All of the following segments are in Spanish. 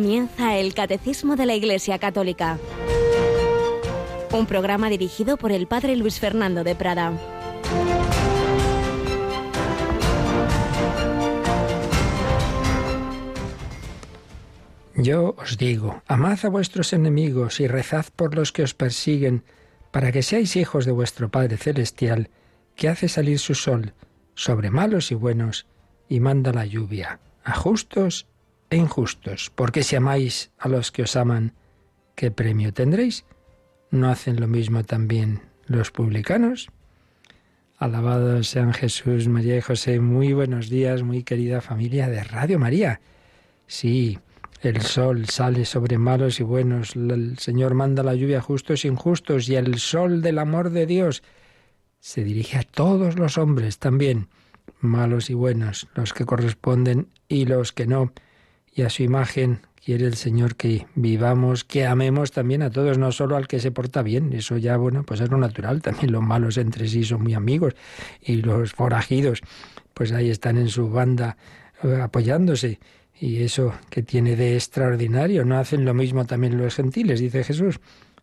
Comienza el Catecismo de la Iglesia Católica, un programa dirigido por el Padre Luis Fernando de Prada. Yo os digo, amad a vuestros enemigos y rezad por los que os persiguen, para que seáis hijos de vuestro Padre Celestial, que hace salir su sol sobre malos y buenos, y manda la lluvia a justos e injustos, porque si amáis a los que os aman, ¿qué premio tendréis? ¿No hacen lo mismo también los publicanos? Alabados sean Jesús, María y José. Muy buenos días, muy querida familia de Radio María. Sí, el sol sale sobre malos y buenos, el Señor manda la lluvia a justos e injustos, y el sol del amor de Dios se dirige a todos los hombres también, malos y buenos, los que corresponden y los que no y a su imagen quiere el Señor que vivamos, que amemos también a todos, no solo al que se porta bien. Eso ya, bueno, pues es lo natural. También los malos entre sí son muy amigos y los forajidos, pues ahí están en su banda eh, apoyándose. Y eso que tiene de extraordinario, no hacen lo mismo también los gentiles, dice Jesús.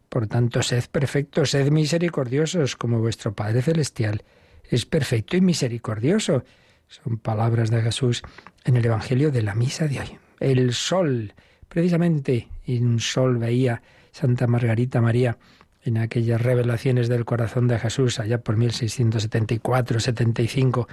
Por tanto, sed perfectos, sed misericordiosos, como vuestro Padre Celestial es perfecto y misericordioso. Son palabras de Jesús en el Evangelio de la Misa de hoy el sol. Precisamente un sol veía Santa Margarita María en aquellas revelaciones del corazón de Jesús allá por 1674-75,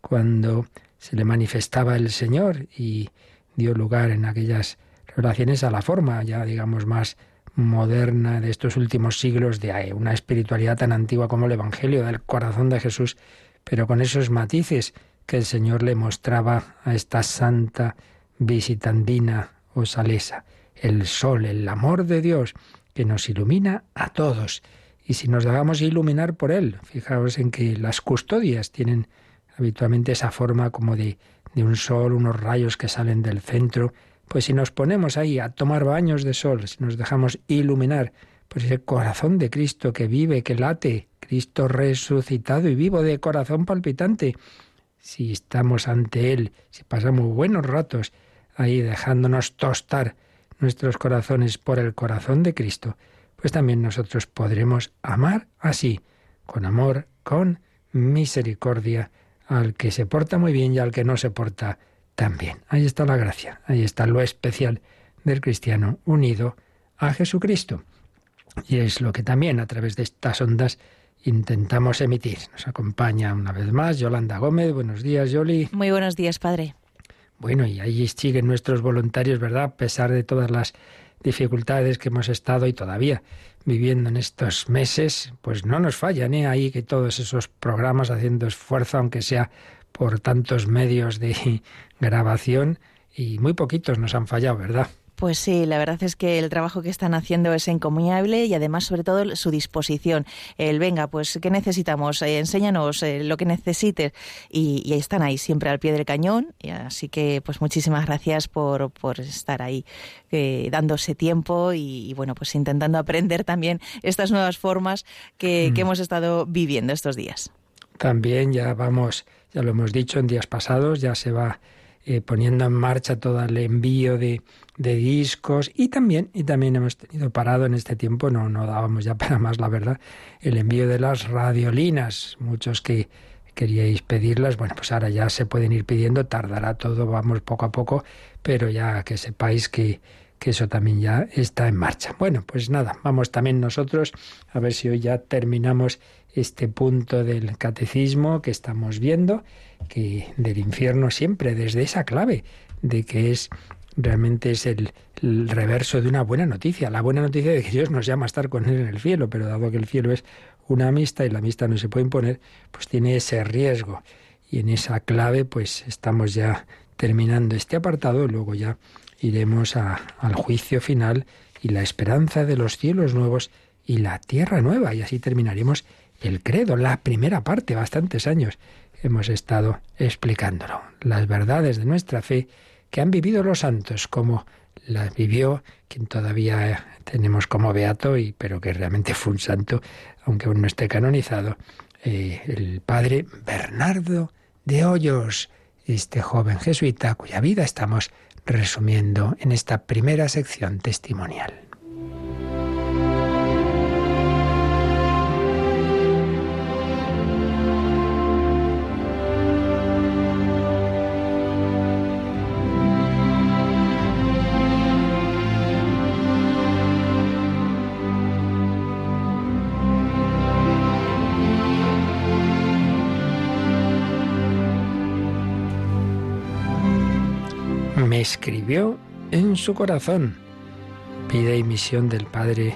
cuando se le manifestaba el Señor y dio lugar en aquellas revelaciones a la forma ya digamos más moderna de estos últimos siglos de una espiritualidad tan antigua como el Evangelio del corazón de Jesús, pero con esos matices que el Señor le mostraba a esta santa visitandina o salesa, el sol, el amor de Dios que nos ilumina a todos. Y si nos dejamos iluminar por Él, fijaos en que las custodias tienen habitualmente esa forma como de, de un sol, unos rayos que salen del centro, pues si nos ponemos ahí a tomar baños de sol, si nos dejamos iluminar pues ese corazón de Cristo que vive, que late, Cristo resucitado y vivo de corazón palpitante, si estamos ante Él, si pasamos buenos ratos, ahí dejándonos tostar nuestros corazones por el corazón de Cristo, pues también nosotros podremos amar así, con amor, con misericordia, al que se porta muy bien y al que no se porta tan bien. Ahí está la gracia, ahí está lo especial del cristiano unido a Jesucristo. Y es lo que también a través de estas ondas intentamos emitir. Nos acompaña una vez más Yolanda Gómez. Buenos días, Yoli. Muy buenos días, padre. Bueno, y ahí siguen nuestros voluntarios, ¿verdad? A pesar de todas las dificultades que hemos estado y todavía viviendo en estos meses, pues no nos fallan, ¿eh? Ahí que todos esos programas haciendo esfuerzo, aunque sea por tantos medios de grabación, y muy poquitos nos han fallado, ¿verdad? Pues sí, la verdad es que el trabajo que están haciendo es encomiable y además, sobre todo, su disposición. El venga, pues, ¿qué necesitamos? Eh, enséñanos eh, lo que necesites. Y, están ahí, siempre al pie del cañón. Y así que, pues, muchísimas gracias por, por estar ahí, eh, dándose tiempo y, bueno, pues intentando aprender también estas nuevas formas que, que mm. hemos estado viviendo estos días. También ya vamos, ya lo hemos dicho en días pasados, ya se va eh, poniendo en marcha todo el envío de, de, discos. Y también, y también hemos tenido parado en este tiempo, no, no dábamos ya para más la verdad, el envío de las radiolinas, muchos que queríais pedirlas, bueno, pues ahora ya se pueden ir pidiendo, tardará todo, vamos poco a poco, pero ya que sepáis que, que eso también ya está en marcha. Bueno, pues nada, vamos también nosotros a ver si hoy ya terminamos este punto del catecismo que estamos viendo del infierno siempre desde esa clave de que es realmente es el, reverso de una buena noticia, la buena noticia de que Dios nos llama a estar con Él en el cielo, pero dado que el cielo es una amistad y la amistad no se puede imponer, pues tiene ese riesgo. Y en esa clave pues estamos ya terminando este apartado, luego ya iremos al juicio final y la esperanza de los cielos nuevos y la tierra nueva, y así terminaremos el credo, la primera parte, bastantes años hemos estado explicándolo. Las verdades de nuestra fe que han vivido los santos, como las vivió quien todavía tenemos como beato, y, pero que realmente fue un santo, aunque aún no esté canonizado, eh, el padre Bernardo de Hoyos, este joven jesuita cuya vida estamos resumiendo en esta primera sección testimonial. Escribió en su corazón. Pide y misión del Padre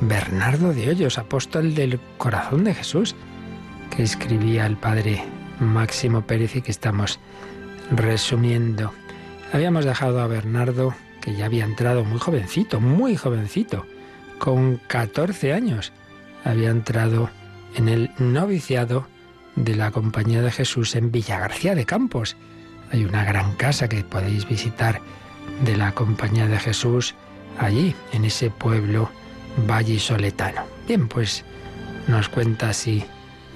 Bernardo de Hoyos, apóstol del corazón de Jesús, que escribía el Padre Máximo Pérez y que estamos resumiendo. Habíamos dejado a Bernardo, que ya había entrado muy jovencito, muy jovencito, con 14 años. Había entrado en el noviciado de la Compañía de Jesús en Villa García de Campos hay una gran casa que podéis visitar de la Compañía de Jesús allí, en ese pueblo vallisoletano. Bien, pues nos cuenta así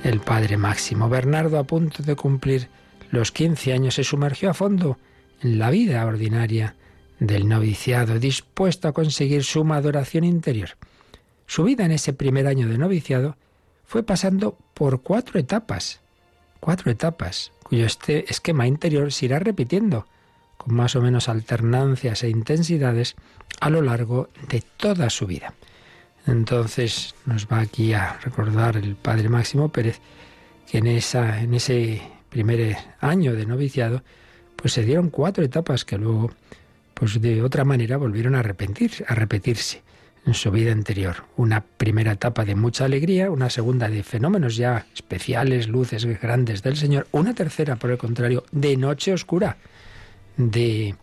el padre Máximo. Bernardo, a punto de cumplir los 15 años, se sumergió a fondo en la vida ordinaria del noviciado, dispuesto a conseguir su maduración interior. Su vida en ese primer año de noviciado fue pasando por cuatro etapas. Cuatro etapas cuyo este esquema interior se irá repitiendo con más o menos alternancias e intensidades a lo largo de toda su vida. Entonces nos va aquí a recordar el padre Máximo Pérez que en, esa, en ese primer año de noviciado pues se dieron cuatro etapas que luego pues de otra manera volvieron a repetir, a repetirse en su vida anterior. Una primera etapa de mucha alegría, una segunda de fenómenos ya especiales, luces grandes del Señor, una tercera, por el contrario, de noche oscura, de,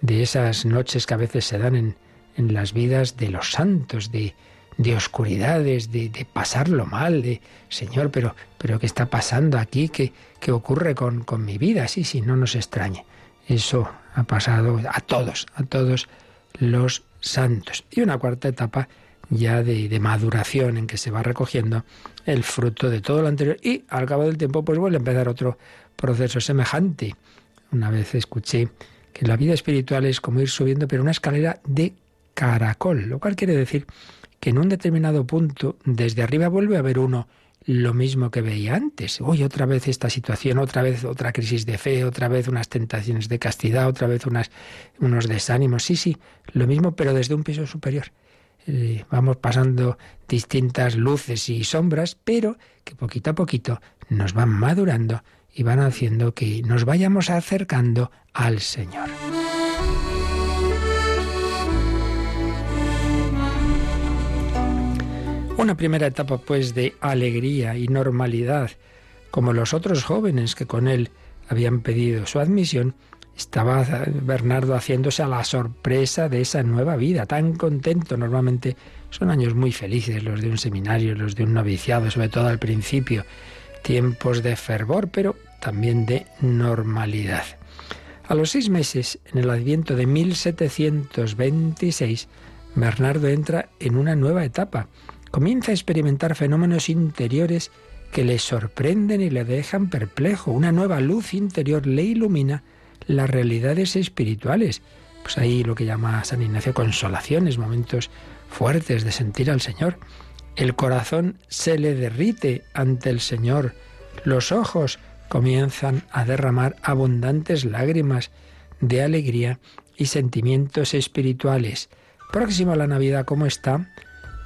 de esas noches que a veces se dan en, en las vidas de los santos, de, de oscuridades, de, de, pasarlo mal, de Señor, pero, pero ¿qué está pasando aquí? ¿Qué, qué ocurre con, con mi vida? Sí, sí, no nos extrañe. Eso ha pasado a todos, a todos los santos. Y una cuarta etapa ya de, maduración en que se va recogiendo el fruto de todo lo anterior y al cabo del tiempo pues vuelve a empezar otro proceso semejante. Una vez escuché que la vida espiritual es como ir subiendo pero una escalera de caracol, lo cual quiere decir que en un determinado punto desde arriba vuelve a haber uno lo mismo que veía antes. Hoy otra vez esta situación, otra vez otra crisis de fe, otra vez unas tentaciones de castidad, otra vez unos desánimos. Sí, sí, lo mismo, pero desde un piso superior. Eh, vamos pasando distintas luces y sombras, pero que poquito a poquito nos van madurando y van haciendo que nos vayamos acercando al Señor. Una primera etapa pues de alegría y normalidad, como los otros jóvenes que con él habían pedido su admisión, estaba Bernardo haciéndose a la sorpresa de esa nueva vida, tan contento. Normalmente son años muy felices los de un seminario, los de un noviciado, sobre todo al principio, tiempos de fervor, pero también de normalidad. A los seis meses, en el adviento de 1726, Bernardo entra en una nueva etapa comienza a experimentar fenómenos interiores que le sorprenden y le dejan perplejo. Una nueva luz interior le ilumina las realidades espirituales. Pues ahí lo que llama San Ignacio consolaciones, momentos fuertes de sentir al Señor. El corazón se le derrite ante el Señor. Los ojos comienzan a derramar abundantes lágrimas de alegría y sentimientos espirituales. Próximo a la Navidad, ¿cómo está?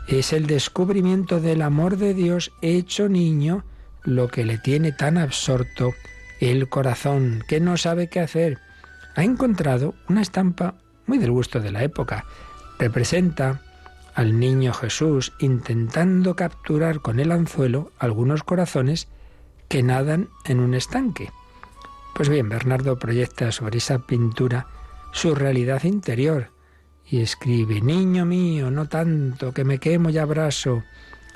Es el descubrimiento del amor de Dios hecho niño lo que le tiene tan absorto el corazón, que no sabe qué hacer. Ha encontrado una estampa muy del gusto de la época. Representa al niño Jesús intentando capturar con el anzuelo algunos corazones que nadan en un estanque. Pues bien, Bernardo proyecta sobre esa pintura su realidad interior, y escribe, Niño mío, no tanto, que me quemo y abrazo,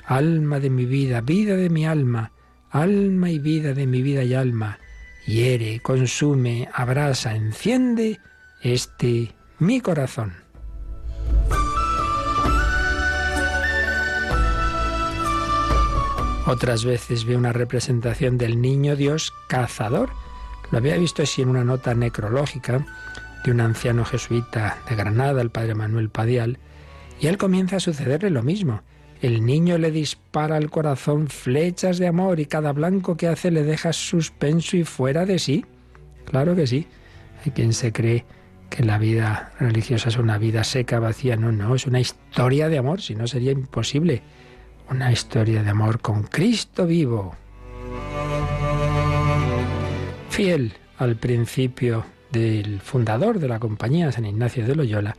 alma de mi vida, vida de mi alma, alma y vida de mi vida y alma, hiere, consume, abrasa, enciende este mi corazón. Otras veces ve una representación del niño Dios cazador. Lo había visto así en una nota necrológica de un anciano jesuita de Granada, el padre Manuel Padial, y él comienza a sucederle lo mismo. El niño le dispara al corazón flechas de amor y cada blanco que hace le deja suspenso y fuera de sí. Claro que sí. Hay quien se cree que la vida religiosa es una vida seca, vacía. No, no, es una historia de amor, si no sería imposible. Una historia de amor con Cristo vivo. Fiel al principio del fundador de la compañía, San Ignacio de Loyola,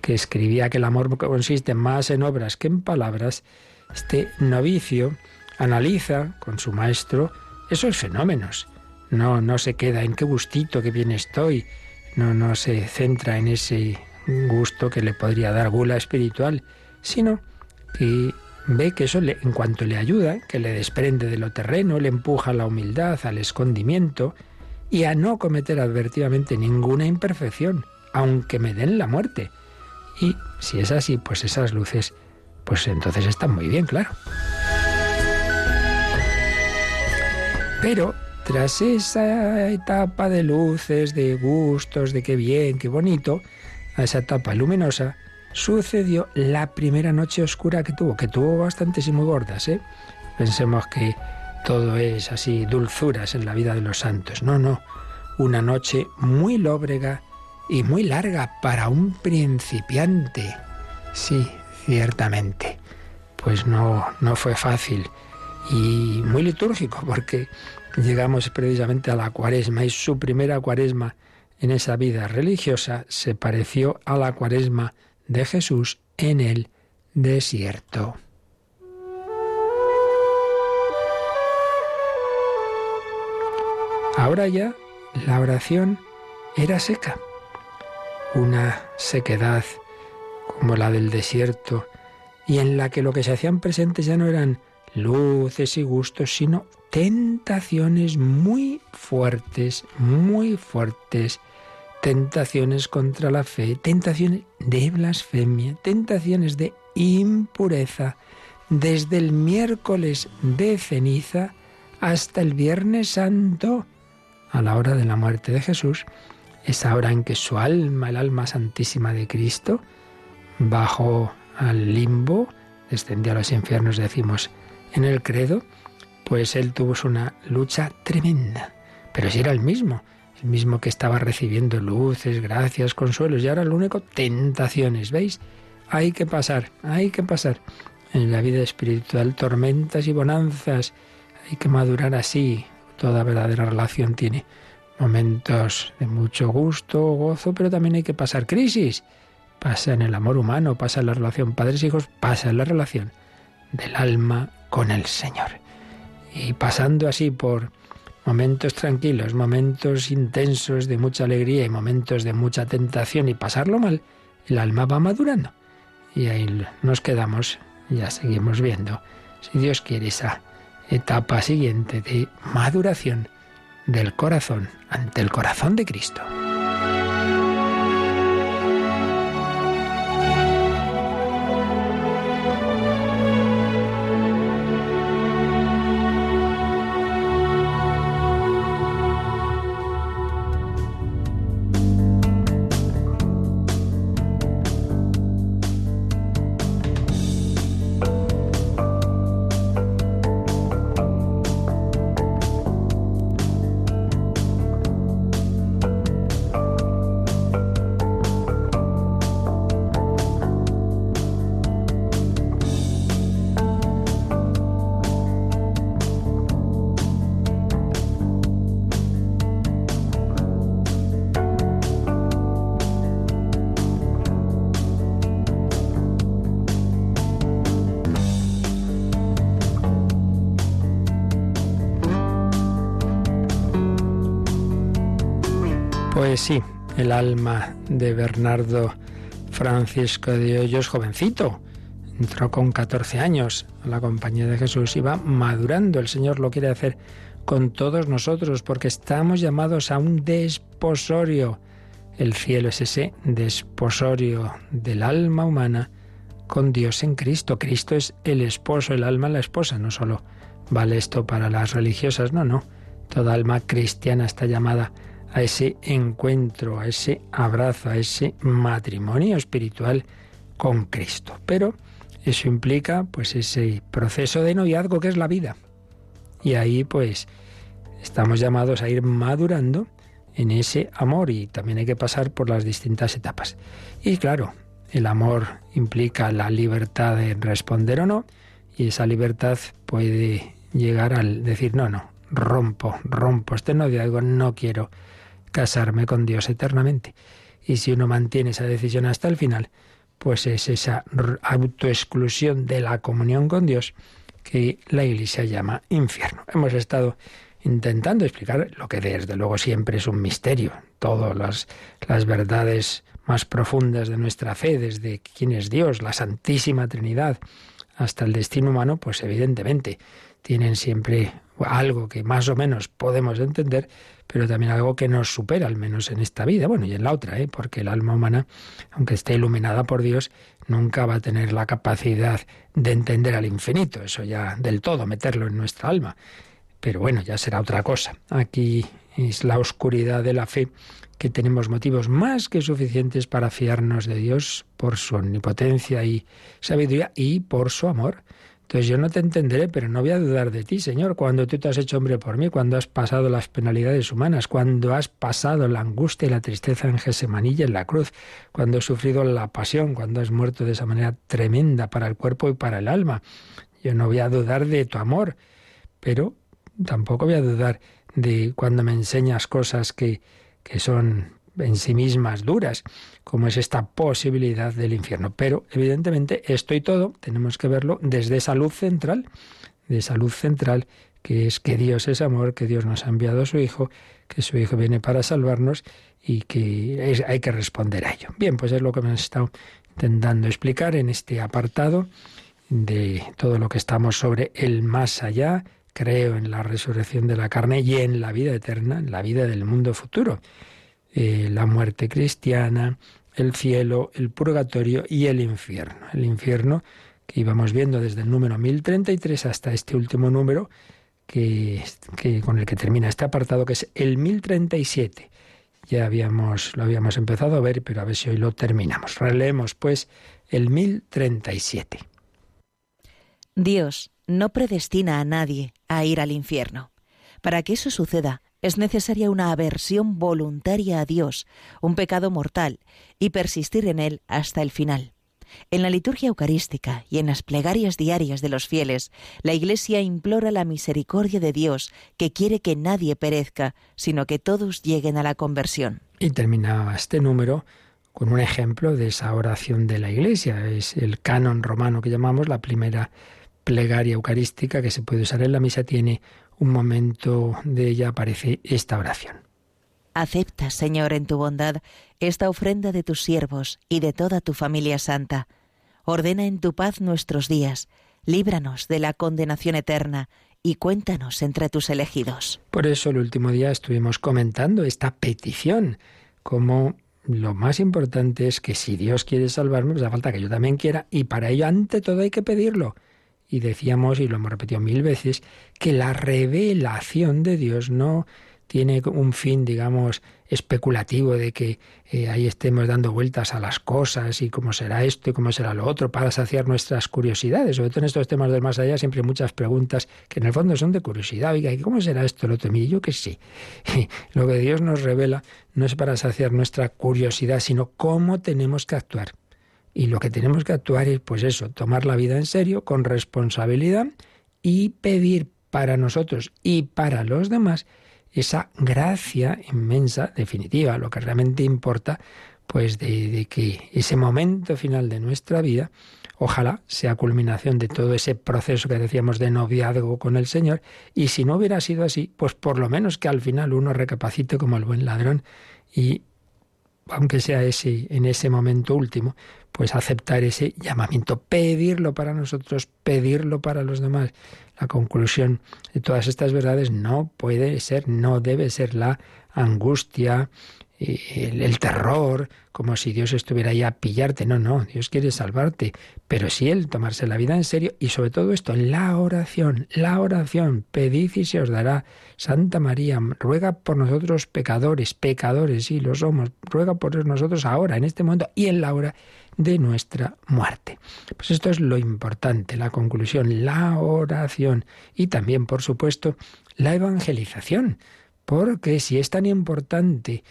que escribía que el amor consiste más en obras que en palabras, este novicio analiza con su maestro esos fenómenos. No, no se queda en qué gustito, qué bien estoy, no, no se centra en ese gusto que le podría dar gula espiritual, sino que ve que eso en cuanto le ayuda, que le desprende de lo terreno, le empuja a la humildad, al escondimiento y a no cometer advertidamente ninguna imperfección, aunque me den la muerte. Y si es así, pues esas luces, pues entonces están muy bien, claro. Pero tras esa etapa de luces, de gustos, de qué bien, qué bonito, a esa etapa luminosa, sucedió la primera noche oscura que tuvo, que tuvo bastantes y muy gordas, ¿eh? Pensemos que todo es así, dulzuras en la vida de los santos. No, no, una noche muy lóbrega y muy larga para un principiante. Sí, ciertamente. Pues no, no fue fácil y muy litúrgico porque llegamos precisamente a la cuaresma y su primera cuaresma en esa vida religiosa se pareció a la cuaresma de Jesús en el desierto. Ahora ya la oración era seca, una sequedad como la del desierto, y en la que lo que se hacían presentes ya no eran luces y gustos, sino tentaciones muy fuertes, muy fuertes, tentaciones contra la fe, tentaciones de blasfemia, tentaciones de impureza, desde el miércoles de ceniza hasta el viernes santo, a la hora de la muerte de Jesús, esa hora en que su alma, el alma santísima de Cristo, bajó al limbo, descendió a los infiernos, decimos en el credo, pues él tuvo una lucha tremenda. Pero si era el mismo, el mismo que estaba recibiendo luces, gracias, consuelos, y ahora lo único, tentaciones, ¿veis? Hay que pasar, hay que pasar. En la vida espiritual, tormentas y bonanzas, hay que madurar así. Toda verdadera relación tiene momentos de mucho gusto, gozo, pero también hay que pasar crisis. Pasa en el amor humano, pasa en la relación padres-hijos, pasa en la relación del alma con el Señor y pasando así por momentos tranquilos, momentos intensos de mucha alegría y momentos de mucha tentación y pasarlo mal, el alma va madurando. Y ahí nos quedamos, ya seguimos viendo, si Dios quiere, esa etapa siguiente de maduración del corazón ante el corazón de Cristo. Sí, el alma de Bernardo Francisco de Hoyos, jovencito, entró con 14 años a la compañía de Jesús y va madurando. El Señor lo quiere hacer con todos nosotros porque estamos llamados a un desposorio. El cielo es ese desposorio del alma humana con Dios en Cristo. Cristo es el esposo, el alma la esposa. No solo vale esto para las religiosas, no, no. Toda alma cristiana está llamada a ese encuentro, a ese abrazo, a ese matrimonio espiritual con Cristo. Pero eso implica pues ese proceso de noviazgo que es la vida. Y ahí pues estamos llamados a ir madurando en ese amor y también hay que pasar por las distintas etapas. Y claro, el amor implica la libertad de responder o no y esa libertad puede llegar al decir no, no, rompo, rompo este noviazgo, no quiero casarme con Dios eternamente. Y si uno mantiene esa decisión hasta el final, pues es esa autoexclusión de la comunión con Dios que la Iglesia llama infierno. Hemos estado intentando explicar lo que desde luego siempre es un misterio, todas las, las verdades más profundas de nuestra fe, desde quién es Dios, la Santísima Trinidad, hasta el destino humano, pues evidentemente tienen siempre algo que más o menos podemos entender, pero también algo que nos supera, al menos en esta vida, bueno, y en la otra, ¿eh? porque el alma humana, aunque esté iluminada por Dios, nunca va a tener la capacidad de entender al infinito, eso ya del todo, meterlo en nuestra alma. Pero bueno, ya será otra cosa. Aquí es la oscuridad de la fe que tenemos motivos más que suficientes para fiarnos de Dios por su omnipotencia y sabiduría y por su amor. Entonces yo no te entenderé, pero no voy a dudar de ti, Señor, cuando tú te has hecho hombre por mí, cuando has pasado las penalidades humanas, cuando has pasado la angustia y la tristeza en Gesemanilla, en la cruz, cuando has sufrido la pasión, cuando has muerto de esa manera tremenda para el cuerpo y para el alma. Yo no voy a dudar de tu amor, pero tampoco voy a dudar de cuando me enseñas cosas que, que son en sí mismas duras, como es esta posibilidad del infierno. Pero evidentemente esto y todo tenemos que verlo desde esa luz central, de esa luz central que es que Dios es amor, que Dios nos ha enviado a su Hijo, que su Hijo viene para salvarnos y que hay que responder a ello. Bien, pues es lo que hemos estado intentando explicar en este apartado de todo lo que estamos sobre el más allá. Creo en la resurrección de la carne y en la vida eterna, en la vida del mundo futuro. Eh, la muerte cristiana, el cielo, el purgatorio y el infierno. El infierno que íbamos viendo desde el número 1033 hasta este último número que, que, con el que termina este apartado, que es el 1037. Ya habíamos, lo habíamos empezado a ver, pero a ver si hoy lo terminamos. Releemos pues el 1037. Dios no predestina a nadie a ir al infierno. Para que eso suceda, es necesaria una aversión voluntaria a Dios, un pecado mortal, y persistir en él hasta el final. En la liturgia eucarística y en las plegarias diarias de los fieles, la Iglesia implora la misericordia de Dios, que quiere que nadie perezca, sino que todos lleguen a la conversión. Y terminaba este número con un ejemplo de esa oración de la Iglesia. Es el canon romano que llamamos la primera plegaria eucarística que se puede usar en la misa, tiene un momento de ella aparece esta oración. Acepta, Señor, en tu bondad esta ofrenda de tus siervos y de toda tu familia santa. Ordena en tu paz nuestros días, líbranos de la condenación eterna y cuéntanos entre tus elegidos. Por eso el último día estuvimos comentando esta petición, como lo más importante es que si Dios quiere salvarme, pues hace falta que yo también quiera, y para ello ante todo hay que pedirlo y decíamos, y lo hemos repetido mil veces, que la revelación de Dios no tiene un fin, digamos, especulativo de que eh, ahí estemos dando vueltas a las cosas y cómo será esto y cómo será lo otro para saciar nuestras curiosidades. Sobre todo en estos temas del más allá siempre hay muchas preguntas que en el fondo son de curiosidad. Oiga, ¿cómo será esto, lo otro? Y yo que sí. lo que Dios nos revela no es para saciar nuestra curiosidad, sino cómo tenemos que actuar. Y lo que tenemos que actuar es, pues eso, tomar la vida en serio, con responsabilidad y pedir para nosotros y para los demás esa gracia inmensa, definitiva, lo que realmente importa, pues de, que ese momento final de nuestra vida, ojalá sea culminación de todo ese proceso que decíamos de noviazgo con el Señor, y si no hubiera sido así, pues por lo menos que al final uno recapacite como el buen ladrón y aunque sea ese en ese momento último, pues aceptar ese llamamiento, pedirlo para nosotros, pedirlo para los demás. La conclusión de todas estas verdades no puede ser, no debe ser la angustia, el, terror, como si Dios estuviera ahí a pillarte. No, no, Dios quiere salvarte, pero sí Él tomarse la vida en serio y sobre todo esto, la oración, la oración, pedid y se os dará. Santa María, ruega por nosotros pecadores, pecadores, sí, lo somos, ruega por nosotros ahora, en este momento y en la hora de nuestra muerte. Pues esto es lo importante, la conclusión, la oración y también, por supuesto, la evangelización, porque si es tan importante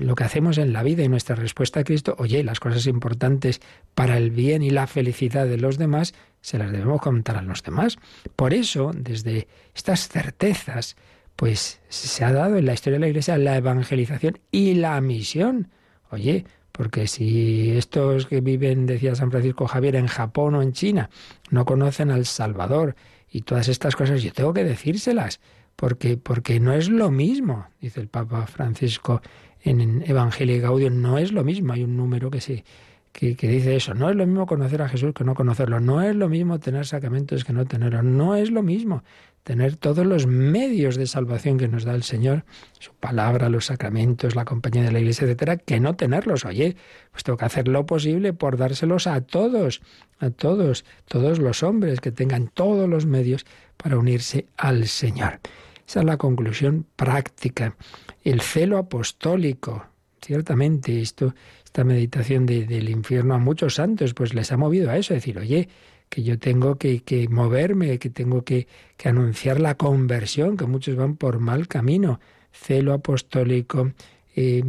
lo que hacemos en la vida y nuestra respuesta a Cristo, oye, las cosas importantes para el bien y la felicidad de los demás, se las debemos contar a los demás. Por eso, desde estas certezas, pues se ha dado en la historia de la Iglesia la evangelización y la misión. Oye, porque si estos que viven, decía San Francisco Javier, en Japón o en China, no conocen al Salvador y todas estas cosas, yo tengo que decírselas, porque, porque no es lo mismo, dice el Papa Francisco en Evangelio Gaudium no es lo mismo. Hay un número que, se, que, dice eso. No es lo mismo conocer a Jesús que no conocerlo. No es lo mismo tener sacramentos que no tenerlos. No es lo mismo tener todos los medios de salvación que nos da el Señor, su palabra, los sacramentos, la compañía de la Iglesia, etcétera, que no tenerlos. Oye, pues tengo que hacer lo posible por dárselos a todos, a todos, todos los hombres que tengan todos los medios para unirse al Señor. Esa es la conclusión práctica. El celo apostólico. Ciertamente, esto, esta meditación del infierno a muchos santos, pues les ha movido a eso, decir, oye, que yo tengo que, moverme, que tengo que, anunciar la conversión, que muchos van por mal camino. Celo apostólico, eh,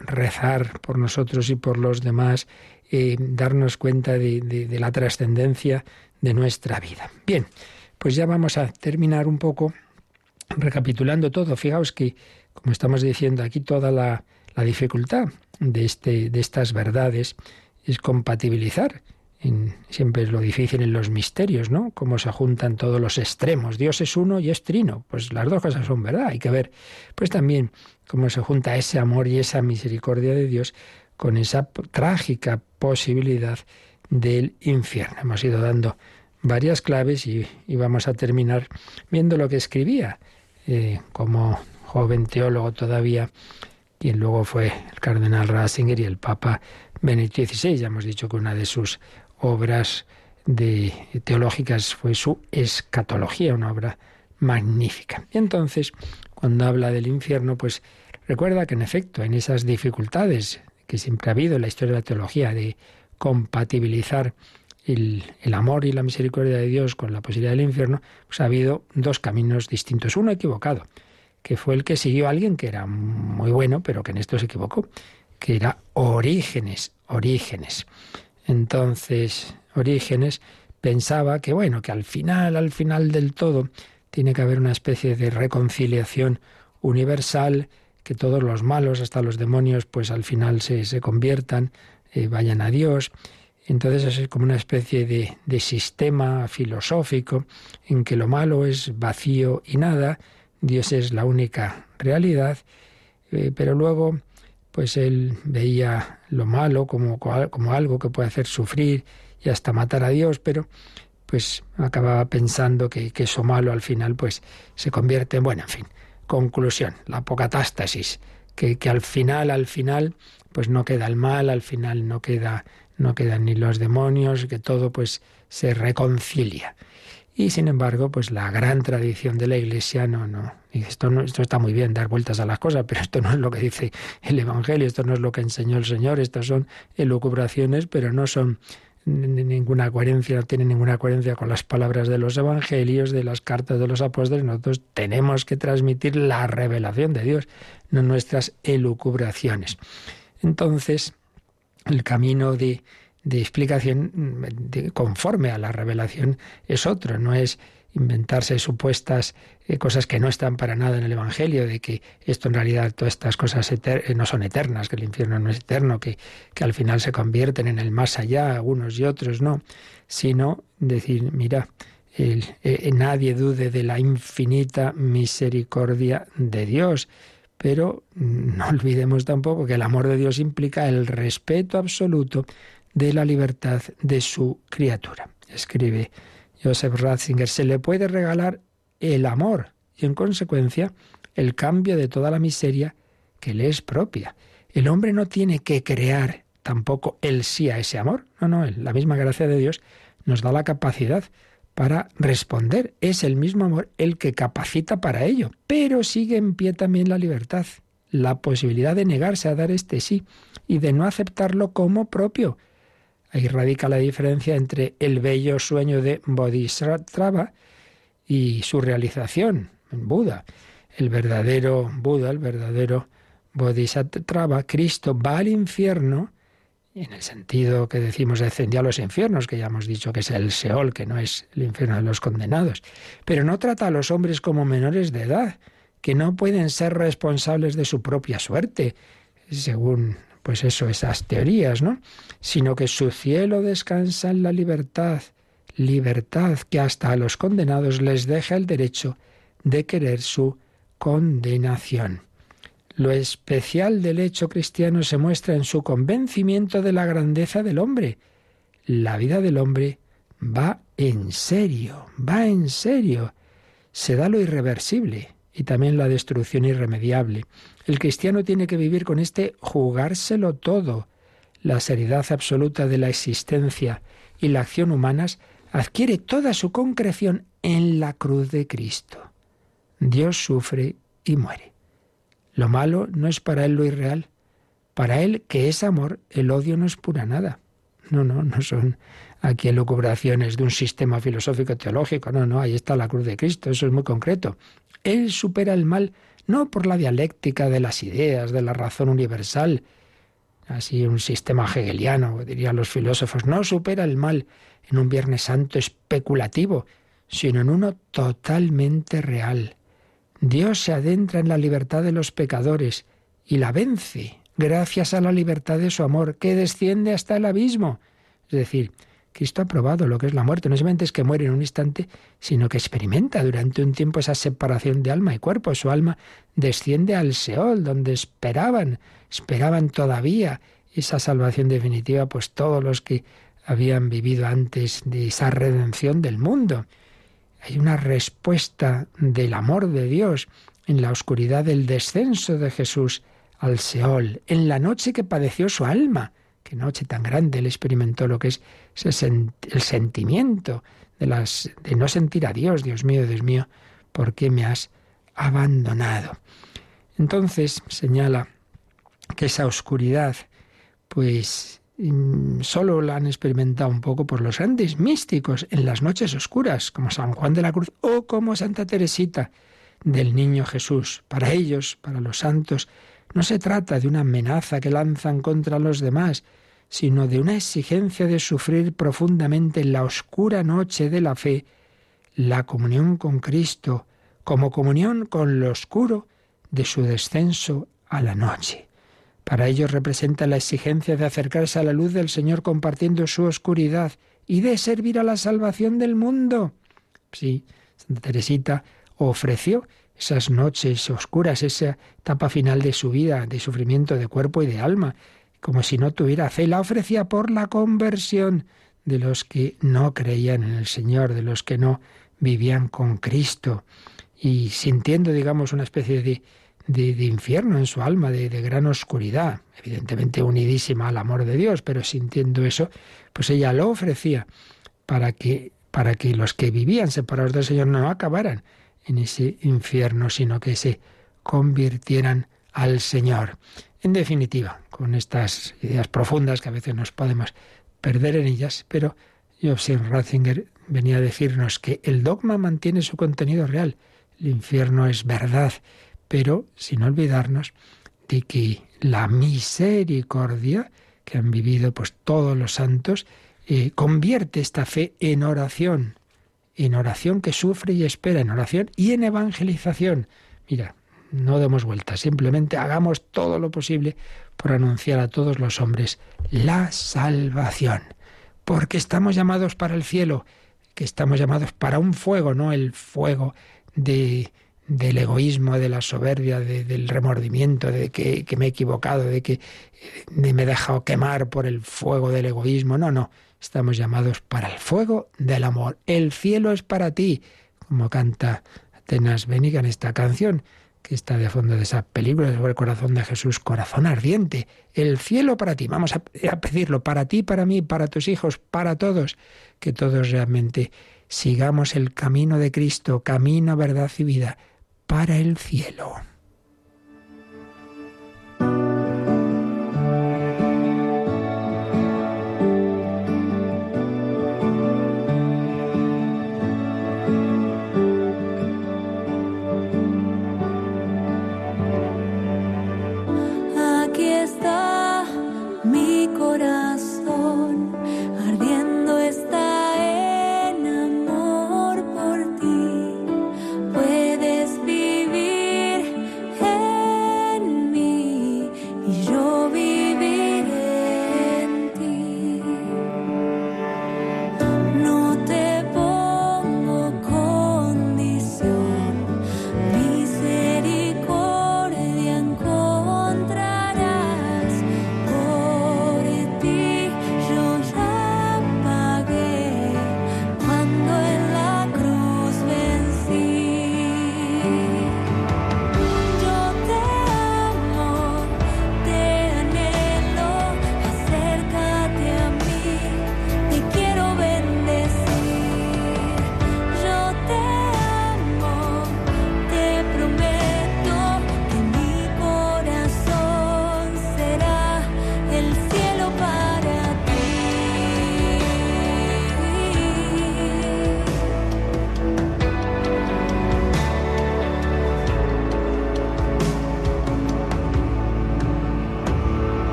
rezar por nosotros y por los demás, eh, darnos cuenta de la trascendencia de nuestra vida. Bien, pues ya vamos a terminar un poco recapitulando todo, fijaos que, como estamos diciendo aquí, toda la, dificultad de, este, de estas verdades es compatibilizar. En, siempre es lo difícil en los misterios, ¿no? Cómo se juntan todos los extremos. Dios es uno y es trino. Pues las dos cosas son verdad. Hay que ver, pues también cómo se junta ese amor y esa misericordia de Dios con esa trágica posibilidad del infierno. Hemos ido dando varias claves y, vamos a terminar viendo lo que escribía eh, como joven teólogo todavía, quien luego fue el cardenal Ratzinger y el Papa Benedicto XVI. Ya hemos dicho que una de sus obras teológicas fue su escatología, una obra magnífica. Y entonces, cuando habla del infierno, pues recuerda que en efecto, en esas dificultades que siempre ha habido en la historia de la teología de compatibilizar el, amor y la misericordia de Dios con la posibilidad del infierno, pues ha habido dos caminos distintos. Uno equivocado, que fue el que siguió a alguien que era muy bueno, pero que en esto se equivocó, que era Orígenes, Orígenes. Entonces, Orígenes pensaba que, bueno, que al final, al final del todo, tiene que haber una especie de reconciliación universal, que todos los malos, hasta los demonios, pues al final se, se conviertan, eh, vayan a Dios. Entonces es como una especie de, sistema filosófico en que lo malo es vacío y nada, Dios es la única realidad, eh, pero luego pues él veía lo malo como, como algo que puede hacer sufrir y hasta matar a Dios, pero pues acababa pensando que, eso malo al final pues se convierte en, bueno, en fin, conclusión, la apocatástasis, que, que al final, al final, pues no queda el mal, al final no queda no quedan ni los demonios, que todo pues se reconcilia. Y sin embargo, pues la gran tradición de la Iglesia no, no, esto esto está muy bien, dar vueltas a las cosas, pero esto no es lo que dice el Evangelio, esto no es lo que enseñó el Señor, estas son elucubraciones, pero no son ninguna coherencia, no tienen ninguna coherencia con las palabras de los evangelios, de las cartas de los apóstoles. Nosotros tenemos que transmitir la revelación de Dios, no nuestras elucubraciones. Entonces, el camino de, explicación conforme a la revelación es otro, no es inventarse supuestas eh, cosas que no están para nada en el Evangelio, de que esto en realidad todas estas cosas eh, no son eternas, que el infierno no es eterno, que, que al final se convierten en el más allá, unos y otros no, sino decir, mira, eh, nadie dude de la infinita misericordia de Dios. Pero no olvidemos tampoco que el amor de Dios implica el respeto absoluto de la libertad de su criatura. Escribe Joseph Ratzinger, se le puede regalar el amor y en consecuencia el cambio de toda la miseria que le es propia. El hombre no tiene que crear tampoco el sí a ese amor. No, no, la misma gracia de Dios nos da la capacidad para responder. Es el mismo amor el que capacita para ello, pero sigue en pie también la libertad, la posibilidad de negarse a dar este sí y de no aceptarlo como propio. Ahí radica la diferencia entre el bello sueño de Bodhisattva y su realización en Buda. El verdadero Buda, el verdadero Bodhisattva, Cristo, va al infierno en el sentido que decimos descendió a los infiernos, que ya hemos dicho que es el Seol, que no es el infierno de los condenados. Pero no trata a los hombres como menores de edad, que no pueden ser responsables de su propia suerte, según pues eso, esas teorías, ¿no? Sino que su cielo descansa en la libertad, libertad que hasta a los condenados les deja el derecho de querer su condenación. Lo especial del hecho cristiano se muestra en su convencimiento de la grandeza del hombre. La vida del hombre va en serio, va en serio. Se da lo irreversible y también la destrucción irremediable. El cristiano tiene que vivir con este jugárselo todo. La seriedad absoluta de la existencia y la acción humanas adquiere toda su concreción en la cruz de Cristo. Dios sufre y muere. Lo malo no es para él lo irreal. Para él, que es amor, el odio no es pura nada. No, no, no son aquí elucubraciones de un sistema filosófico teológico. No, no, ahí está la cruz de Cristo, eso es muy concreto. Él supera el mal no por la dialéctica de las ideas, de la razón universal, así un sistema hegeliano, dirían los filósofos, no supera el mal en un Viernes Santo especulativo, sino en uno totalmente real. Dios se adentra en la libertad de los pecadores y la vence gracias a la libertad de su amor, que desciende hasta el abismo. Es decir, Cristo ha probado lo que es la muerte. No solamente es que muere en un instante, sino que experimenta durante un tiempo esa separación de alma y cuerpo. Su alma desciende al Seol, donde esperaban, esperaban todavía esa salvación definitiva, pues todos los que habían vivido antes de esa redención del mundo. Hay una respuesta del amor de Dios en la oscuridad del descenso de Jesús al Seol, en la noche que padeció su alma. Qué noche tan grande él experimentó lo que es el sentimiento de, las, de no sentir a Dios, Dios mío, Dios mío, ¿por qué me has abandonado? Entonces señala que esa oscuridad, pues Mm, solo la han experimentado un poco por los grandes místicos en las noches oscuras, como San Juan de la Cruz o como Santa Teresita del Niño Jesús. Para ellos, para los santos, no se trata de una amenaza que lanzan contra los demás, sino de una exigencia de sufrir profundamente en la oscura noche de la fe la comunión con Cristo, como comunión con lo oscuro de su descenso a la noche. Para ellos representa la exigencia de acercarse a la luz del Señor compartiendo su oscuridad y de servir a la salvación del mundo. Sí, Santa Teresita ofreció esas noches oscuras, esa etapa final de su vida, de sufrimiento de cuerpo y de alma, como si no tuviera fe, la ofrecía por la conversión de los que no creían en el Señor, de los que no vivían con Cristo, y sintiendo, digamos, una especie de de, infierno en su alma, de, de, gran oscuridad, evidentemente unidísima al amor de Dios, pero sintiendo eso, pues ella lo ofrecía para que, para que los que vivían separados del Señor no acabaran en ese infierno, sino que se convirtieran al Señor. En definitiva, con estas ideas profundas que a veces nos podemos perder en ellas, pero Joseph Ratzinger venía a decirnos que el dogma mantiene su contenido real, el infierno es verdad pero sin olvidarnos de que la misericordia que han vivido pues todos los santos eh, convierte esta fe en oración, en oración que sufre y espera, en oración y en evangelización. Mira, no demos vueltas, simplemente hagamos todo lo posible por anunciar a todos los hombres la salvación, porque estamos llamados para el cielo, que estamos llamados para un fuego, no el fuego de del egoísmo, de la soberbia, del remordimiento, de que, me he equivocado, de que me he dejado quemar por el fuego del egoísmo. No, no, estamos llamados para el fuego del amor. El cielo es para ti, como canta Atenas Beniga en esta canción, que está de fondo de esa película sobre el corazón de Jesús, corazón ardiente, el cielo para ti. Vamos a, pedirlo para ti, para mí, para tus hijos, para todos, que todos realmente sigamos el camino de Cristo, camino, verdad y vida, para el cielo.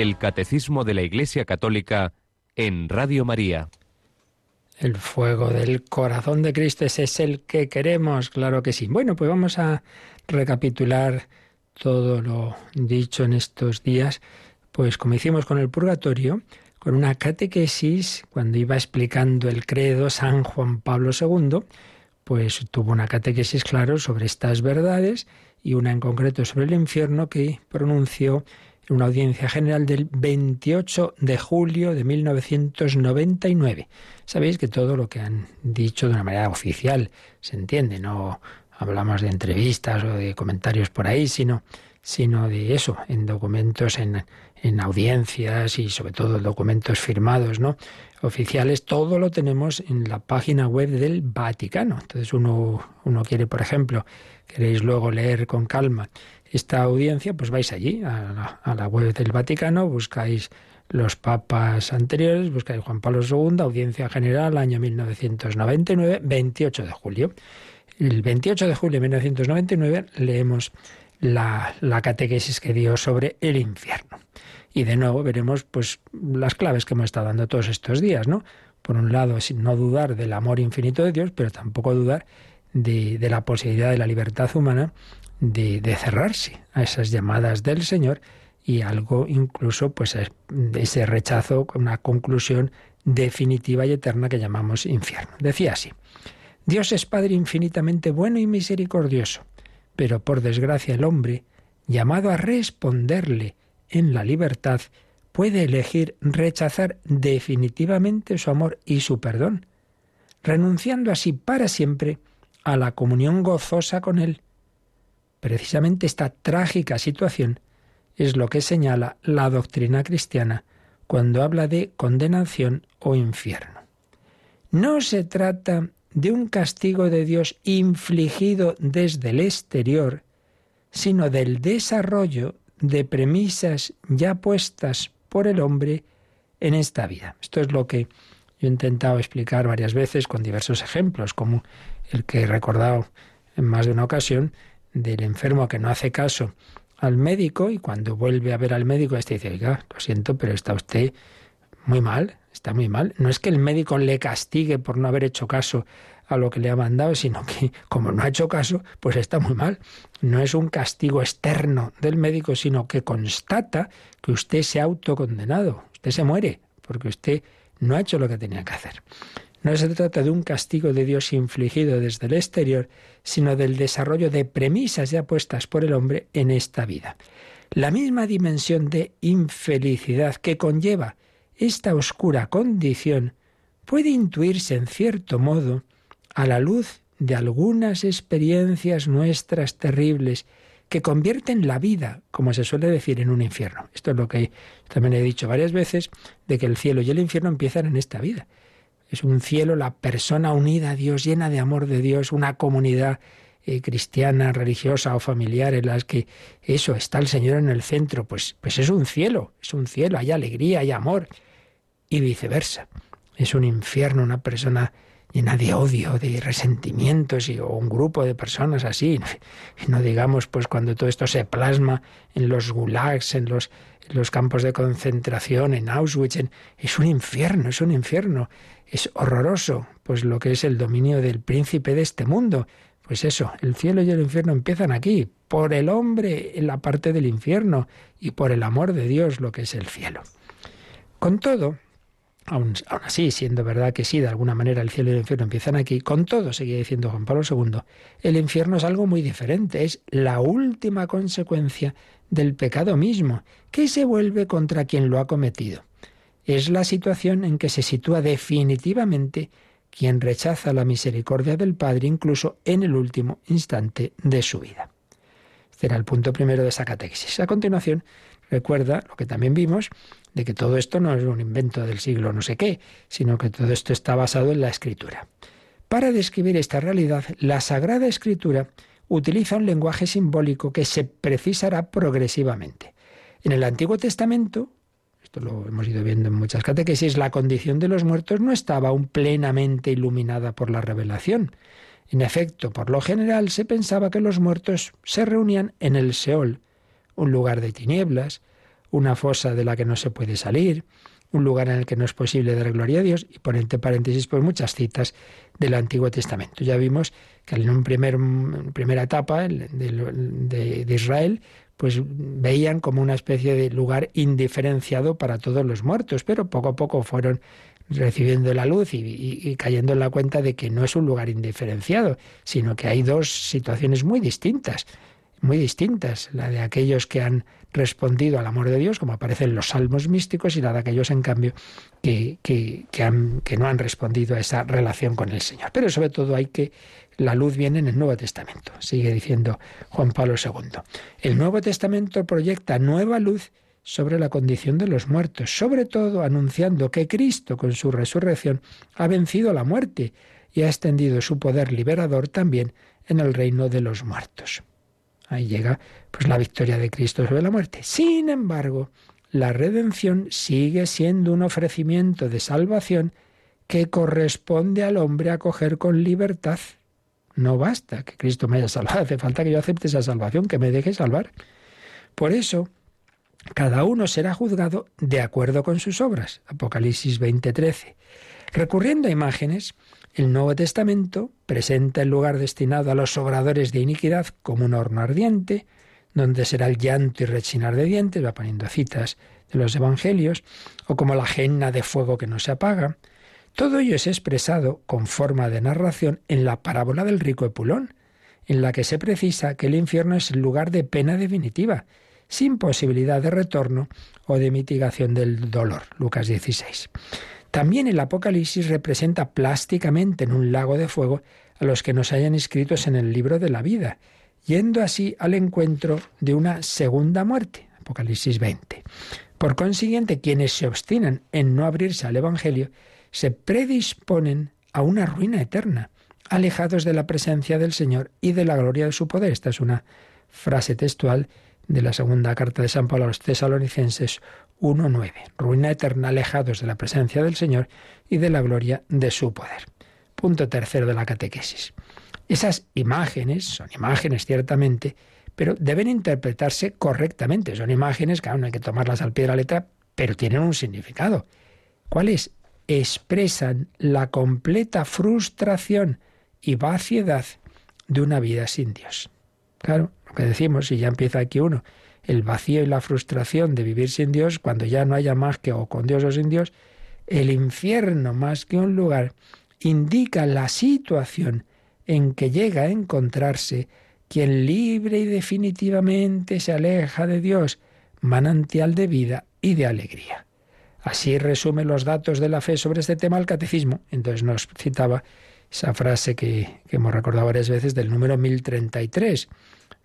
El Catecismo de la Iglesia Católica en Radio María. El fuego del corazón de Cristo, ese es el que queremos, claro que sí. Bueno, pues vamos a recapitular todo lo dicho en estos días, pues como hicimos con el purgatorio, con una catequesis, cuando iba explicando el credo San Juan Pablo II, pues tuvo una catequesis, claro, sobre estas verdades y una en concreto sobre el infierno que pronunció una audiencia general del 28 de julio de 1999. Sabéis que todo lo que han dicho de una manera oficial se entiende, no hablamos de entrevistas o de comentarios por ahí, sino, sino de eso, en documentos, en, en audiencias y sobre todo documentos firmados, ¿no? Oficiales, todo lo tenemos en la página web del Vaticano. Entonces uno, uno quiere, por ejemplo, queréis luego leer con calma esta audiencia, pues vais allí, a la, web del Vaticano, buscáis los papas anteriores, busca de Juan Pablo II, Audiencia General, año 1999, 28 de julio. El 28 de julio de 1999 leemos la, la catequesis que dio sobre el infierno. Y de nuevo veremos pues las claves que hemos estado dando todos estos días, ¿no? Por un lado, sin no dudar del amor infinito de Dios, pero tampoco dudar de, la posibilidad de la libertad humana de, de, cerrarse a esas llamadas del Señor y algo incluso pues ese rechazo una conclusión definitiva y eterna que llamamos infierno. Decía así, Dios es Padre infinitamente bueno y misericordioso, pero por desgracia el hombre, llamado a responderle en la libertad, puede elegir rechazar definitivamente su amor y su perdón, renunciando así para siempre a la comunión gozosa con Él. Precisamente esta trágica situación es lo que señala la doctrina cristiana cuando habla de condenación o infierno. No se trata de un castigo de Dios infligido desde el exterior, sino del desarrollo de premisas ya puestas por el hombre en esta vida. Esto es lo que yo he intentado explicar varias veces con diversos ejemplos, como el que he recordado en más de una ocasión del enfermo que no hace caso al médico y cuando vuelve a ver al médico este dice, oiga, lo siento, pero está usted muy mal, está muy mal. No es que el médico le castigue por no haber hecho caso a lo que le ha mandado, sino que como no ha hecho caso, pues está muy mal. No es un castigo externo del médico, sino que constata que usted se ha autocondenado, usted se muere, porque usted no ha hecho lo que tenía que hacer. No se trata de un castigo de Dios infligido desde el exterior, sino del desarrollo de premisas ya puestas por el hombre en esta vida. La misma dimensión de infelicidad que conlleva esta oscura condición puede intuirse en cierto modo a la luz de algunas experiencias nuestras terribles que convierten la vida, como se suele decir, en un infierno. Esto es lo que también he dicho varias veces, de que el cielo y el infierno empiezan en esta vida. Es un cielo, la persona unida a Dios, llena de amor de Dios, una comunidad eh, cristiana, religiosa o familiar en las que eso está el Señor en el centro, pues, pues es un cielo, es un cielo, hay alegría, hay amor, y viceversa. Es un infierno, una persona llena de odio, de resentimientos o un grupo de personas así. No digamos pues cuando todo esto se plasma en los gulags, en los, en los campos de concentración, en Auschwitz, es un infierno, es un infierno. Es horroroso, pues lo que es el dominio del príncipe de este mundo. Pues eso, el cielo y el infierno empiezan aquí, por el hombre en la parte del infierno y por el amor de Dios lo que es el cielo. Con todo, Aún, así, siendo verdad que sí, de alguna manera el cielo y el infierno empiezan aquí, con todo, seguía diciendo Juan Pablo II, el infierno es algo muy diferente, es la última consecuencia del pecado mismo, que se vuelve contra quien lo ha cometido. Es la situación en que se sitúa definitivamente quien rechaza la misericordia del Padre incluso en el último instante de su vida. Este era el punto primero de esa catequesis. A continuación, recuerda lo que también vimos, de que todo esto no es un invento del siglo no sé qué, sino que todo esto está basado en la escritura. Para describir esta realidad, la Sagrada Escritura utiliza un lenguaje simbólico que se precisará progresivamente. En el Antiguo Testamento, esto lo hemos ido viendo en muchas catequesis, la condición de los muertos no estaba aún plenamente iluminada por la revelación. En efecto, por lo general se pensaba que los muertos se reunían en el Seol, un lugar de tinieblas, una fosa de la que no se puede salir, un lugar en el que no es posible dar gloria a Dios, y por entre paréntesis, pues muchas citas del Antiguo Testamento. Ya vimos que en una primer, primera etapa de, de, Israel, pues veían como una especie de lugar indiferenciado para todos los muertos, pero poco a poco fueron recibiendo la luz y, y, cayendo en la cuenta de que no es un lugar indiferenciado, sino que hay dos situaciones muy distintas muy distintas, la de aquellos que han respondido al amor de Dios, como aparece en los salmos místicos, y la de aquellos, en cambio, que, que, que, no han respondido a esa relación con el Señor. Pero sobre todo hay que la luz viene en el Nuevo Testamento, sigue diciendo Juan Pablo II. El Nuevo Testamento proyecta nueva luz sobre la condición de los muertos, sobre todo anunciando que Cristo con su resurrección ha vencido la muerte y ha extendido su poder liberador también en el reino de los muertos. Ahí llega pues la victoria de Cristo sobre la muerte. Sin embargo, la redención sigue siendo un ofrecimiento de salvación que corresponde al hombre acoger con libertad. No basta que Cristo me haya salvado, hace falta que yo acepte esa salvación, que me deje salvar. Por eso, cada uno será juzgado de acuerdo con sus obras. Apocalipsis 20:13. Recurriendo a imágenes, el Nuevo Testamento presenta el lugar destinado a los obradores de iniquidad como un horno ardiente, donde será el llanto y rechinar de dientes, va poniendo citas de los evangelios, o como la genna de fuego que no se apaga. Todo ello es expresado con forma de narración en la parábola del rico Epulón, en la que se precisa que el infierno es el lugar de pena definitiva, sin posibilidad de retorno o de mitigación del dolor. Lucas 16. También el Apocalipsis representa plásticamente en un lago de fuego a los que nos hayan inscritos en el libro de la vida, yendo así al encuentro de una segunda muerte. Apocalipsis 20. Por consiguiente, quienes se obstinan en no abrirse al Evangelio se predisponen a una ruina eterna, alejados de la presencia del Señor y de la gloria de su poder. Esta es una frase textual de la segunda carta de San Pablo a los tesalonicenses 1.9. Ruina eterna, alejados de la presencia del Señor y de la gloria de su poder. Punto tercero de la catequesis. Esas imágenes son imágenes ciertamente, pero deben interpretarse correctamente. Son imágenes, que aún no hay que tomarlas al pie de la letra, pero tienen un significado. ¿Cuál es? Expresan la completa frustración y vaciedad de una vida sin Dios. Claro, lo que decimos, y ya empieza aquí uno, el vacío y la frustración de vivir sin Dios, cuando ya no haya más que o con Dios o sin Dios, el infierno más que un lugar indica la situación en que llega a encontrarse quien libre y definitivamente se aleja de Dios, manantial de vida y de alegría. Así resume los datos de la fe sobre este tema el catecismo. Entonces nos citaba esa frase que, hemos recordado varias veces del número 1033.